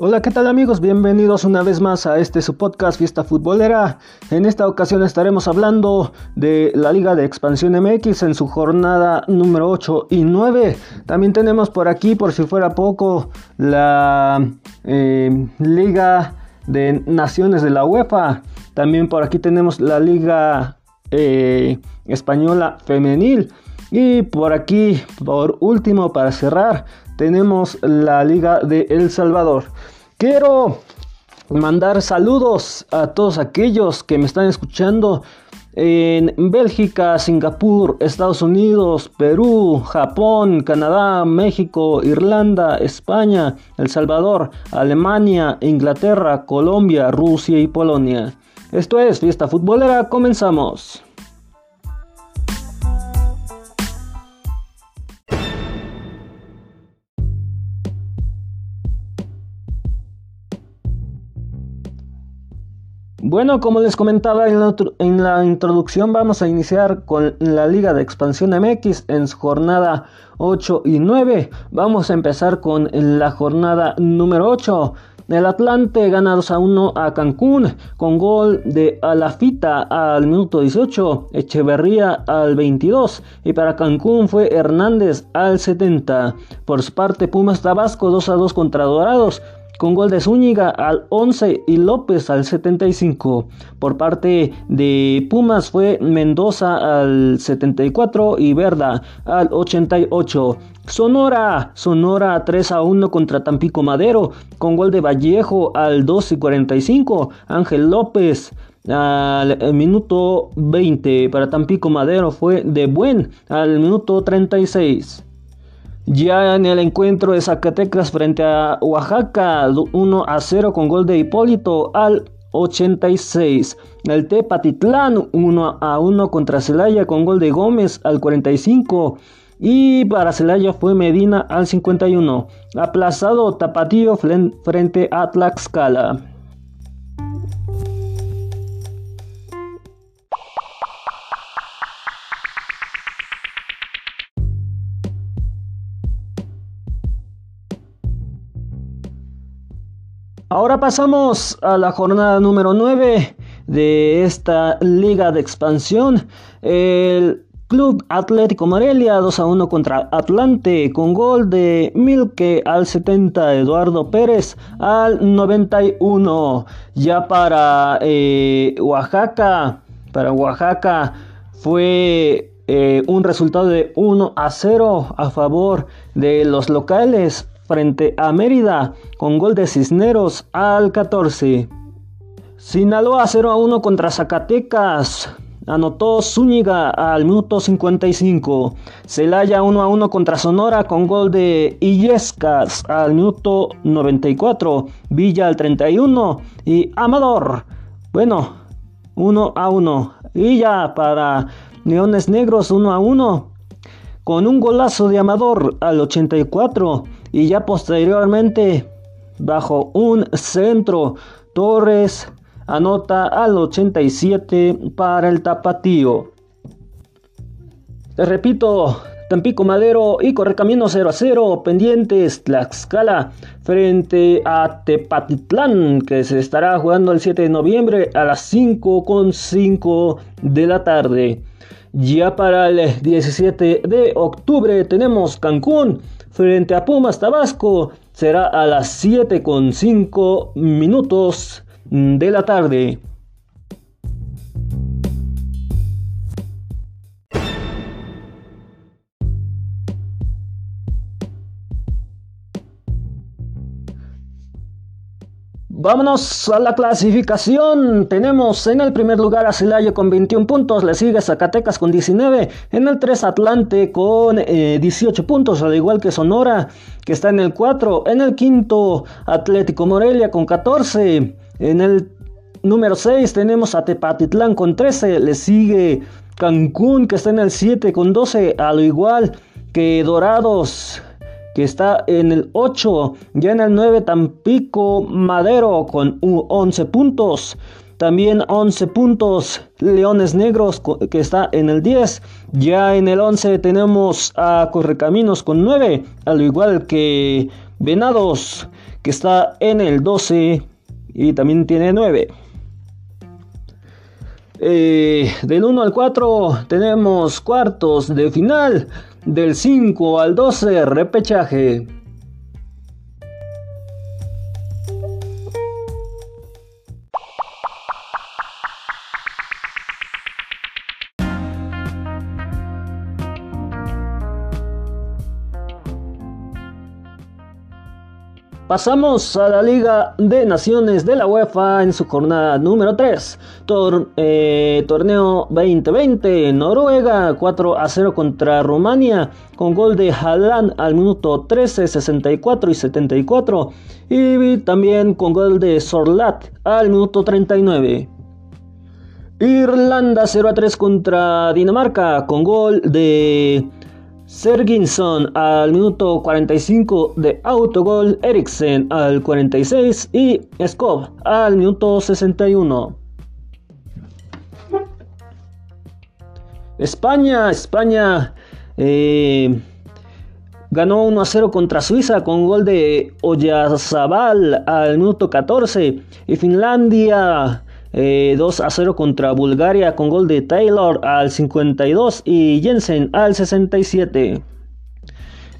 Hola, ¿qué tal amigos? Bienvenidos una vez más a este su podcast Fiesta Futbolera. En esta ocasión estaremos hablando de la Liga de Expansión MX en su jornada número 8 y 9. También tenemos por aquí, por si fuera poco, la eh, Liga de Naciones de la UEFA. También por aquí tenemos la Liga eh, Española Femenil. Y por aquí, por último, para cerrar, tenemos la Liga de El Salvador. Quiero mandar saludos a todos aquellos que me están escuchando en Bélgica, Singapur, Estados Unidos, Perú, Japón, Canadá, México, Irlanda, España, El Salvador, Alemania, Inglaterra, Colombia, Rusia y Polonia. Esto es Fiesta Futbolera, comenzamos. Bueno, como les comentaba en la, introducción, vamos a iniciar con la Liga de Expansión MX en su jornada 8 y 9. Vamos a empezar con la jornada número 8. El Atlante gana 2 a 1 a Cancún con gol de Alafita al minuto 18, Echeverría al 22 y para Cancún fue Hernández al 70. Por su parte Pumas Tabasco 2 a 2 contra Dorados con gol de Zúñiga al 11 y López al 75. Por parte de Pumas fue Mendoza al 74 y Verda al 88. Sonora, Sonora 3 a 1 contra Tampico Madero, con gol de Vallejo al 2 y 45. Ángel López al minuto 20 para Tampico Madero fue de buen al minuto 36. Ya en el encuentro de Zacatecas frente a Oaxaca, 1 a 0 con gol de Hipólito al 86. El Tepatitlán 1 a 1 contra Celaya con gol de Gómez al 45. Y para Celaya fue Medina al 51. Aplazado Tapatío frente a Tlaxcala. Ahora pasamos a la jornada número 9 de esta liga de expansión. El Club Atlético Morelia 2 a 1 contra Atlante con gol de Milke al 70, Eduardo Pérez al 91. Ya para eh, Oaxaca, para Oaxaca fue eh, un resultado de 1 a 0 a favor de los locales frente a Mérida con gol de Cisneros al 14. Sinaloa 0 a 1 contra Zacatecas. Anotó Zúñiga al minuto 55. Celaya 1 a 1 contra Sonora con gol de Illescas al minuto 94. Villa al 31. Y Amador. Bueno, 1 a 1. Y ya para Leones Negros 1 a 1. Con un golazo de Amador al 84 y ya posteriormente bajo un centro Torres anota al 87 para el tapatío. Te repito, Tampico Madero y Correcamino 0 a 0, pendientes Tlaxcala frente a Tepatitlán que se estará jugando el 7 de noviembre a las 5 con 5 de la tarde. Ya para el 17 de octubre tenemos Cancún frente a Pumas Tabasco. Será a las 7 con 5 minutos de la tarde. Vámonos a la clasificación. Tenemos en el primer lugar a Celaya con 21 puntos, le sigue Zacatecas con 19, en el 3 Atlante con 18 eh, puntos, al igual que Sonora, que está en el 4, en el quinto Atlético Morelia con 14, en el número 6 tenemos a Tepatitlán con 13, le sigue Cancún que está en el 7 con 12, al igual que Dorados que está en el 8, ya en el 9 Tampico Madero con 11 puntos. También 11 puntos Leones Negros que está en el 10. Ya en el 11 tenemos a Correcaminos con 9. Al igual que Venados que está en el 12 y también tiene 9. Eh, del 1 al 4 tenemos cuartos de final. Del 5 al 12 repechaje. Pasamos a la Liga de Naciones de la UEFA en su jornada número 3. Eh, torneo 2020. Noruega 4 a 0 contra Rumania con gol de Haaland al minuto 13, 64 y 74. Y también con gol de Sorlat al minuto 39. Irlanda 0 a 3 contra Dinamarca con gol de Serginson al minuto 45 de autogol, Eriksen al 46 y Skov al minuto 61. España, España eh, ganó 1 a 0 contra Suiza con gol de Oyarzabal al minuto 14 y Finlandia 2 eh, a 0 contra Bulgaria con gol de Taylor al 52 y Jensen al 67.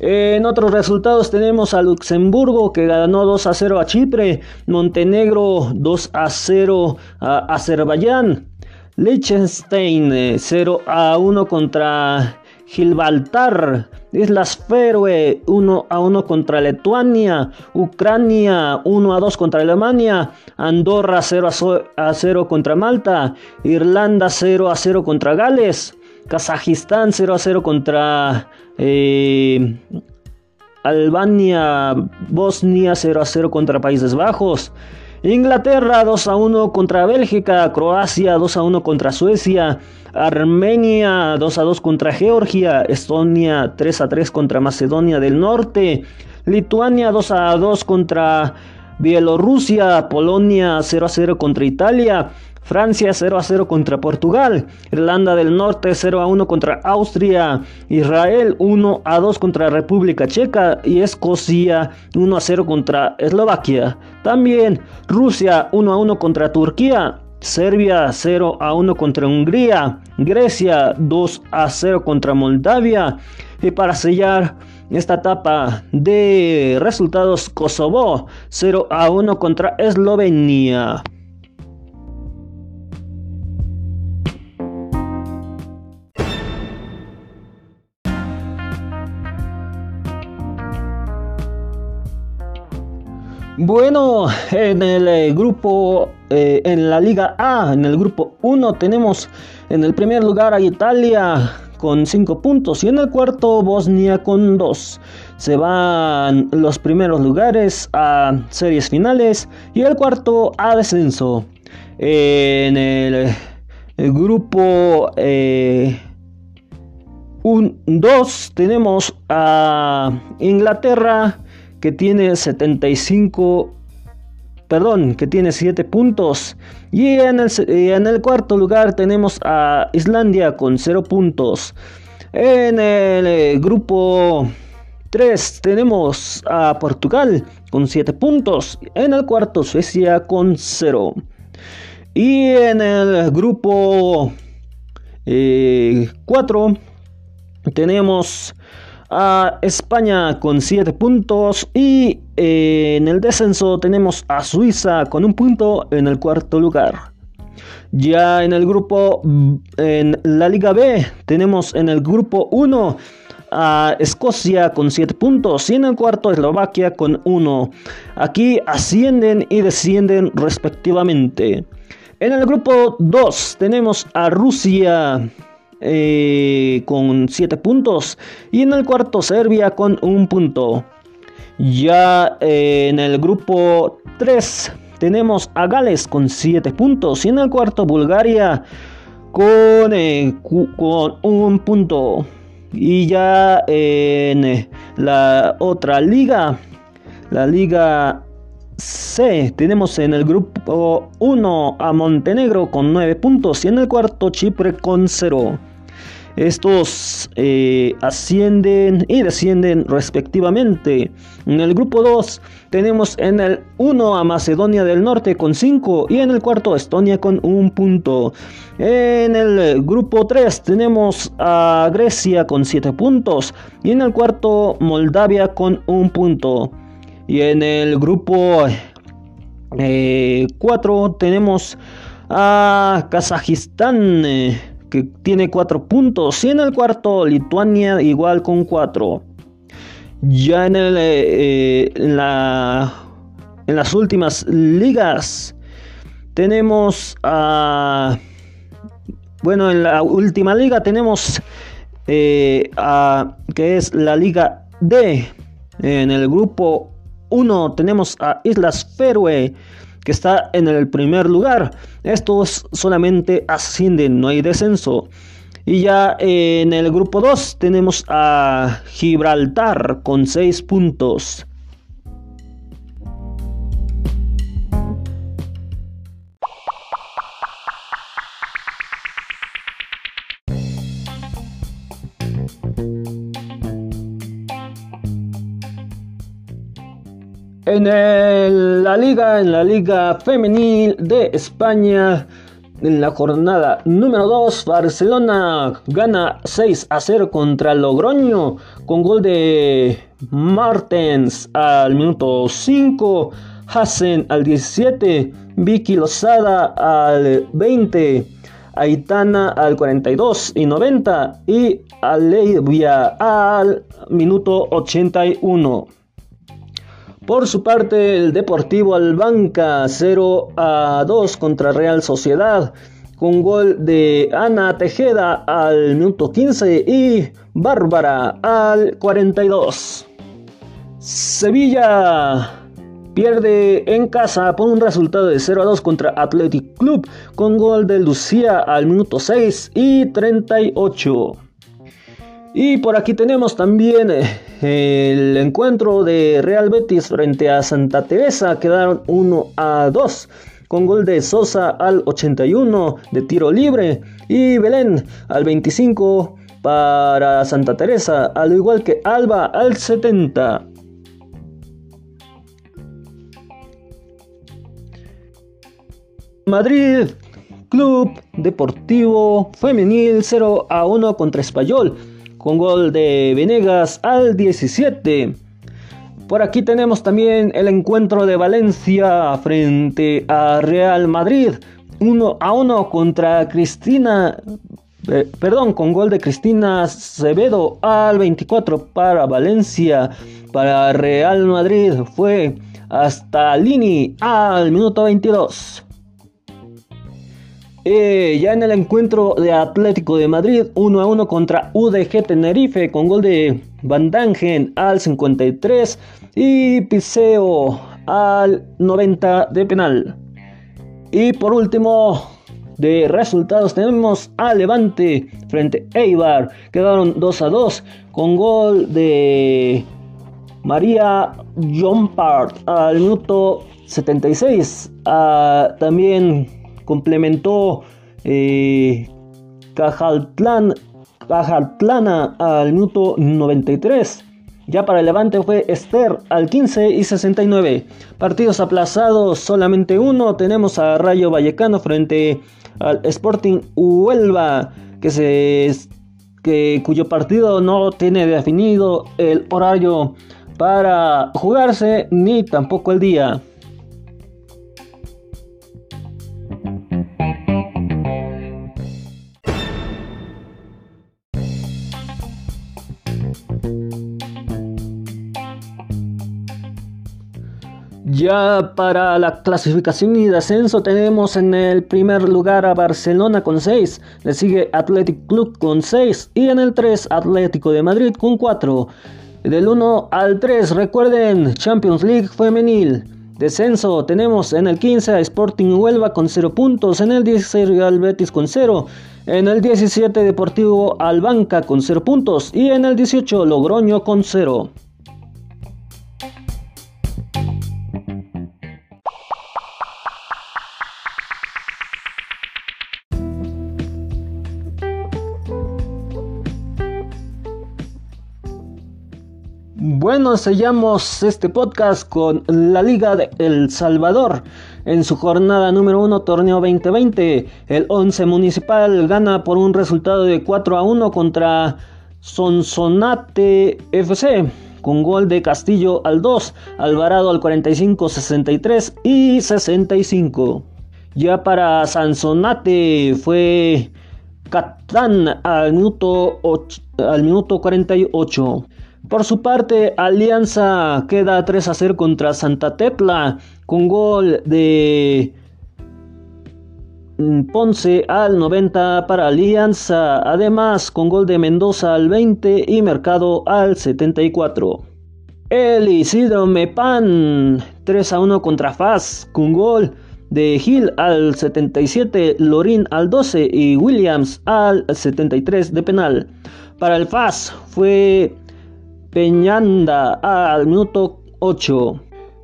En otros resultados tenemos a Luxemburgo que ganó 2 a 0 a Chipre, Montenegro 2 a 0 a Azerbaiyán, Liechtenstein 0 eh, a 1 contra Gibraltar, Islas Feroe 1 a 1 contra Lituania, Ucrania 1 a 2 contra Alemania, Andorra 0 a 0 contra Malta, Irlanda 0 a 0 contra Gales, Kazajistán 0 a 0 contra eh, Albania, Bosnia 0 a 0 contra Países Bajos. Inglaterra 2 a 1 contra Bélgica, Croacia 2 a 1 contra Suecia, Armenia 2 a 2 contra Georgia, Estonia 3 a 3 contra Macedonia del Norte, Lituania 2 a 2 contra Bielorrusia, Polonia 0 a 0 contra Italia, Francia 0 a 0 contra Portugal, Irlanda del Norte 0 a 1 contra Austria, Israel 1 a 2 contra República Checa y Escocia 1 a 0 contra Eslovaquia. También Rusia 1 a 1 contra Turquía, Serbia 0 a 1 contra Hungría, Grecia 2 a 0 contra Moldavia y para sellar esta etapa de resultados Kosovo 0 a 1 contra Eslovenia. Bueno, en el eh, grupo, eh, en la Liga A, en el grupo 1 tenemos en el primer lugar a Italia con 5 puntos y en el cuarto Bosnia con 2. Se van los primeros lugares a series finales y el cuarto a descenso. En el, grupo 2 eh, tenemos a Inglaterra que tiene 75, perdón, que tiene 7 puntos. Y en el, en el cuarto lugar tenemos a Islandia con 0 puntos. En el eh, grupo 3 tenemos a Portugal con 7 puntos. En el cuarto Suecia con 0. Y en el grupo 4 eh, tenemos a España con 7 puntos y eh, en el descenso tenemos a Suiza con un punto en el cuarto lugar. Ya en el grupo, en la Liga B, tenemos en el grupo 1 a Escocia con 7 puntos y en el cuarto Eslovaquia con 1. Aquí ascienden y descienden respectivamente. En el grupo 2 tenemos a Rusia eh, con 7 puntos. Y en el cuarto Serbia con un punto. Ya eh, en el grupo 3 tenemos a Gales con 7 puntos. Y en el cuarto Bulgaria con, eh, con un punto. Y ya en la otra liga, la liga C tenemos en el grupo 1 a Montenegro con 9 puntos y en el cuarto Chipre con 0. Estos eh, ascienden y descienden respectivamente. En el grupo 2 tenemos en el 1 a Macedonia del Norte con 5 y en el cuarto Estonia con 1 punto. En el grupo 3 tenemos a Grecia con 7 puntos y en el cuarto Moldavia con 1 punto. Y en el grupo 4 eh, tenemos a Kazajistán. Eh, que tiene 4 puntos. Y en el cuarto, Lituania igual con 4. Ya en, el, eh, en, la, en las últimas ligas tenemos a... Bueno, en la última liga tenemos eh, a, que es la Liga D. En el grupo 1 tenemos a Islas Feroe que está en el primer lugar. Estos solamente ascienden, no hay descenso. Y ya en el grupo 2 tenemos a Gibraltar con 6 puntos. En la liga, en la liga femenil de España, en la jornada número 2, Barcelona gana 6 a 0 contra Logroño con gol de Martens al minuto 5, Hassen al 17, Vicky Lozada al 20. Aitana al 42 y 90 y Alevia al minuto 81. Por su parte, el Deportivo Albanca 0 a 2 contra Real Sociedad, con gol de Ana Tejeda al minuto 15 y Bárbara al 42. Sevilla pierde en casa por un resultado de 0 a 2 contra Athletic Club, con gol de Lucía al minuto 6 y 38. Y por aquí tenemos también eh, el encuentro de Real Betis frente a Santa Teresa. Quedaron 1 a 2 con gol de Sosa al 81 de tiro libre y Belén al 25 para Santa Teresa, al igual que Alba al 70. Madrid Club Deportivo Femenil 0 a 1 contra Español con gol de Venegas al 17. Por aquí tenemos también el encuentro de Valencia frente a Real Madrid. 1 a 1 contra Cristina, eh, perdón, con gol de Cristina Acevedo al 24 para Valencia. Para Real Madrid fue hasta Lini al minuto 22. Eh, ya en el encuentro de Atlético de Madrid, 1 a 1 contra UDG Tenerife, con gol de Van Dangen al 53 y Piseo al 90 de penal. Y por último, de resultados tenemos a Levante frente a Eibar. Quedaron 2 a 2 con gol de María Jompart al minuto 76. Ah, también complementó eh, Cajaltlán, Cajaltlana al minuto 93. Ya para el Levante fue Esther al 15 y 69. Partidos aplazados, solamente uno. Tenemos a Rayo Vallecano frente al Sporting Huelva, que se, que, cuyo partido no tiene definido el horario para jugarse ni tampoco el día. Ya para la clasificación y descenso tenemos en el primer lugar a Barcelona con 6, le sigue Athletic Club con 6 y en el 3 Atlético de Madrid con 4. Del 1 al 3 recuerden Champions League femenil. Descenso tenemos en el 15 a Sporting Huelva con 0 puntos, en el 16 Real Betis con 0, en el 17 Deportivo Albanca con 0 puntos y en el 18 Logroño con 0. Bueno, sellamos este podcast con la Liga de El Salvador. En su jornada número 1, torneo 2020, el 11 Municipal gana por un resultado de 4 a 1 contra Sonsonate FC, con gol de Castillo al 2, Alvarado al 45, 63 y 65. Ya para Sansonate fue Catán al minuto, al minuto 48. Por su parte, Alianza queda 3 a 0 contra Santa Tetla con gol de mm, Ponce al 90 para Alianza, además con gol de Mendoza al 20 y Mercado al 74. El Isidro Mepan 3 a 1 contra Faz con gol de Gil al 77, Lorín al 12 y Williams al 73 de penal. Para el Faz fue Peñanda al minuto 8.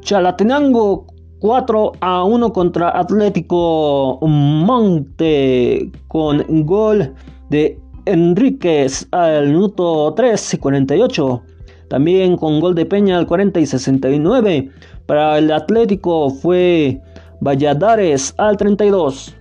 Chalatenango 4 a 1 contra Atlético Monte con gol de Enríquez al minuto 3 y 48. También con gol de Peña al 40 y 69. Para el Atlético fue Valladares al 32.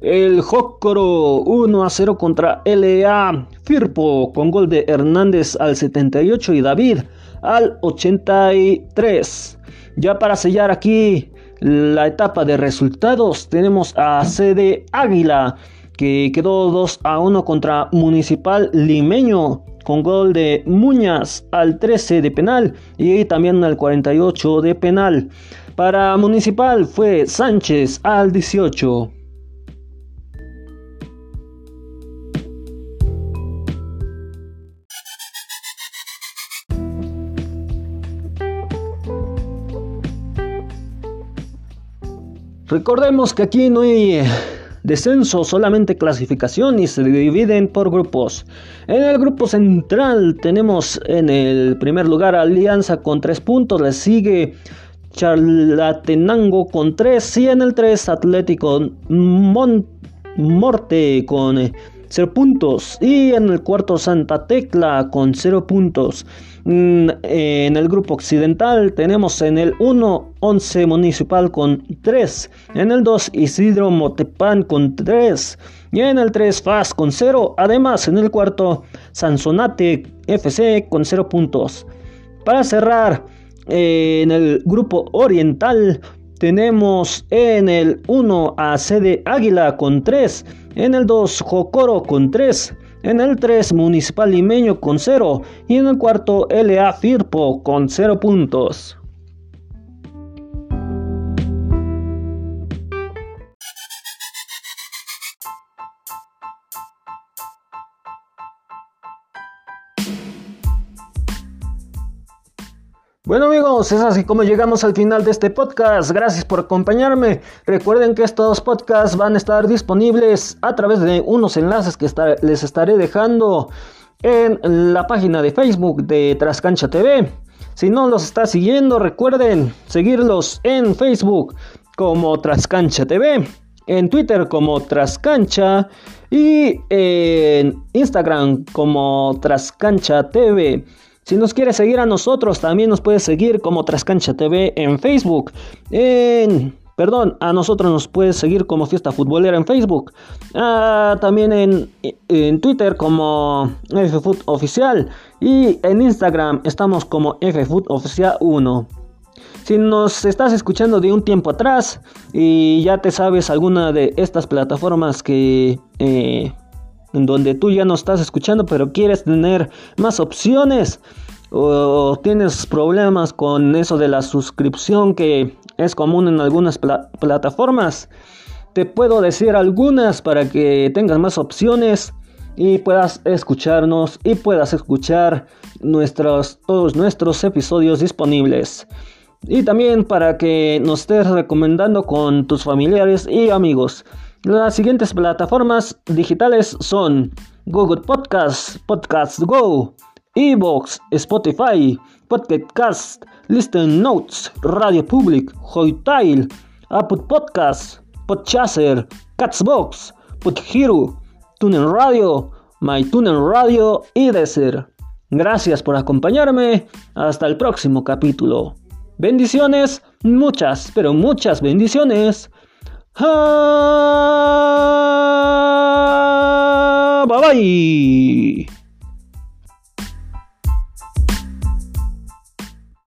El Jócoro 1 a 0 contra LA Firpo con gol de Hernández al 78 y David al 83. Ya para sellar aquí la etapa de resultados tenemos a CD Águila que quedó 2 a 1 contra Municipal Limeño con gol de Muñas al 13 de penal y también al 48 de penal. Para Municipal fue Sánchez al 18. Recordemos que aquí no hay descenso, solamente clasificación y se dividen por grupos. En el grupo central tenemos en el primer lugar Alianza con 3 puntos, le sigue Charlatenango con 3 y en el 3 Atlético Morte con 0 puntos y en el cuarto Santa Tecla con 0 puntos. Mm, en el grupo occidental tenemos en el 1 11 Municipal con 3, en el 2 Isidro Motepan con 3 y en el 3 FAS con 0, además en el cuarto Sansonate FC con 0 puntos. Para cerrar, eh, en el grupo oriental tenemos en el 1 a Sede Águila con 3, en el 2 Jocoro con 3, en el 3 Municipal Limeño con 0 y en el cuarto LA Firpo con 0 puntos. Bueno amigos, es así como llegamos al final de este podcast. Gracias por acompañarme. Recuerden que estos podcasts van a estar disponibles a través de unos enlaces que les estaré dejando en la página de Facebook de Trascancha TV. Si no los está siguiendo, recuerden seguirlos en Facebook como Trascancha TV, en Twitter como Trascancha y en Instagram como Trascancha TV. Si nos quieres seguir a nosotros, también nos puedes seguir como Trascancha TV en Facebook. En, perdón, a nosotros nos puedes seguir como Fiesta Futbolera en Facebook. Ah, también en, en Twitter como FFoot Oficial. Y en Instagram estamos como FFoot Oficial 1. Si nos estás escuchando de un tiempo atrás y ya te sabes alguna de estas plataformas que eh, en donde tú ya no estás escuchando, pero quieres tener más opciones o tienes problemas con eso de la suscripción que es común en algunas plataformas, te puedo decir algunas para que tengas más opciones y puedas escucharnos y puedas escuchar nuestros, todos nuestros episodios disponibles. Y también para que nos estés recomendando con tus familiares y amigos. Las siguientes plataformas digitales son Google Podcasts, Podcasts Go, Evox, Spotify, Podcast, Listen Notes, Radio Public, Hoitail, Apple Podcasts, Podchaser, Catsbox, Podhero, TuneIn Radio, MyTuneIn Radio y Deezer. Gracias por acompañarme. Hasta el próximo capítulo. Bendiciones, muchas, pero muchas bendiciones. はーバイバイ